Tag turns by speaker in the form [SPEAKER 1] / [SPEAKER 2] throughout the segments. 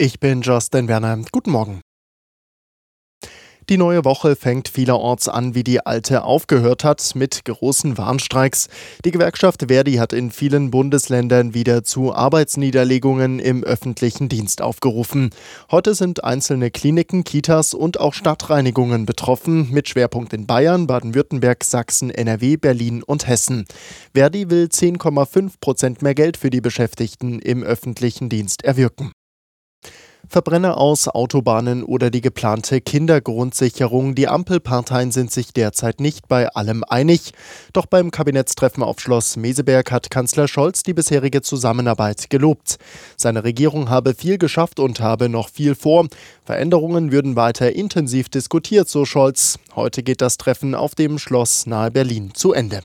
[SPEAKER 1] Ich bin Justin Werner. Guten Morgen. Die neue Woche fängt vielerorts an, wie die alte aufgehört hat, mit großen Warnstreiks. Die Gewerkschaft Verdi hat in vielen Bundesländern wieder zu Arbeitsniederlegungen im öffentlichen Dienst aufgerufen. Heute sind einzelne Kliniken, Kitas und auch Stadtreinigungen betroffen, mit Schwerpunkt in Bayern, Baden-Württemberg, Sachsen, NRW, Berlin und Hessen. Verdi will 10,5 Prozent mehr Geld für die Beschäftigten im öffentlichen Dienst erwirken. Verbrenner aus Autobahnen oder die geplante Kindergrundsicherung. Die Ampelparteien sind sich derzeit nicht bei allem einig. Doch beim Kabinettstreffen auf Schloss Meseberg hat Kanzler Scholz die bisherige Zusammenarbeit gelobt. Seine Regierung habe viel geschafft und habe noch viel vor. Veränderungen würden weiter intensiv diskutiert, so Scholz. Heute geht das Treffen auf dem Schloss nahe Berlin zu Ende.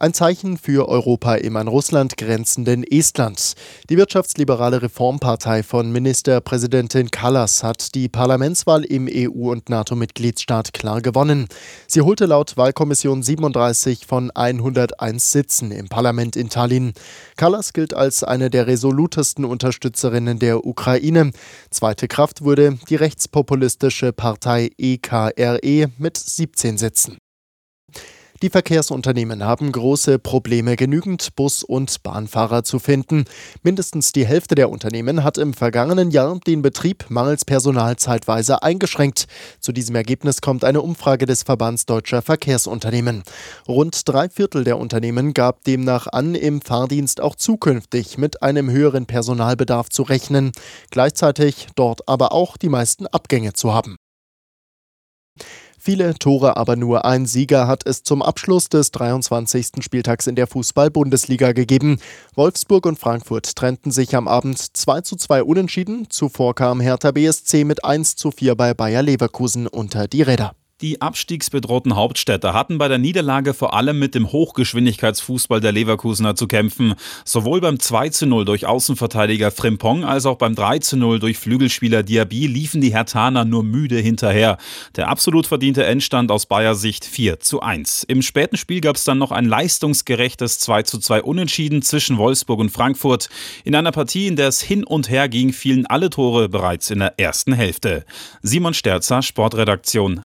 [SPEAKER 1] Ein Zeichen für Europa im an Russland grenzenden Estland. Die wirtschaftsliberale Reformpartei von Ministerpräsidentin Kallas hat die Parlamentswahl im EU- und NATO-Mitgliedsstaat klar gewonnen. Sie holte laut Wahlkommission 37 von 101 Sitzen im Parlament in Tallinn. Kallas gilt als eine der resolutesten Unterstützerinnen der Ukraine. Zweite Kraft wurde die rechtspopulistische Partei EKRE mit 17 Sitzen. Die Verkehrsunternehmen haben große Probleme, genügend Bus- und Bahnfahrer zu finden. Mindestens die Hälfte der Unternehmen hat im vergangenen Jahr den Betrieb mangels Personal zeitweise eingeschränkt. Zu diesem Ergebnis kommt eine Umfrage des Verbands Deutscher Verkehrsunternehmen. Rund drei Viertel der Unternehmen gab demnach an, im Fahrdienst auch zukünftig mit einem höheren Personalbedarf zu rechnen, gleichzeitig dort aber auch die meisten Abgänge zu haben. Viele Tore, aber nur ein Sieger hat es zum Abschluss des 23. Spieltags in der Fußball-Bundesliga gegeben. Wolfsburg und Frankfurt trennten sich am Abend 2 zu 2 unentschieden. Zuvor kam Hertha BSC mit 1 zu 4 bei Bayer Leverkusen unter die Räder.
[SPEAKER 2] Die abstiegsbedrohten Hauptstädte hatten bei der Niederlage vor allem mit dem Hochgeschwindigkeitsfußball der Leverkusener zu kämpfen. Sowohl beim 2 zu 0 durch Außenverteidiger Frimpong als auch beim 3 zu 0 durch Flügelspieler Diaby liefen die Hertaner nur müde hinterher. Der absolut verdiente Endstand aus Bayer Sicht 4 zu 1. Im späten Spiel gab es dann noch ein leistungsgerechtes 2 zu 2 Unentschieden zwischen Wolfsburg und Frankfurt. In einer Partie, in der es hin und her ging, fielen alle Tore bereits in der ersten Hälfte. Simon Sterzer, Sportredaktion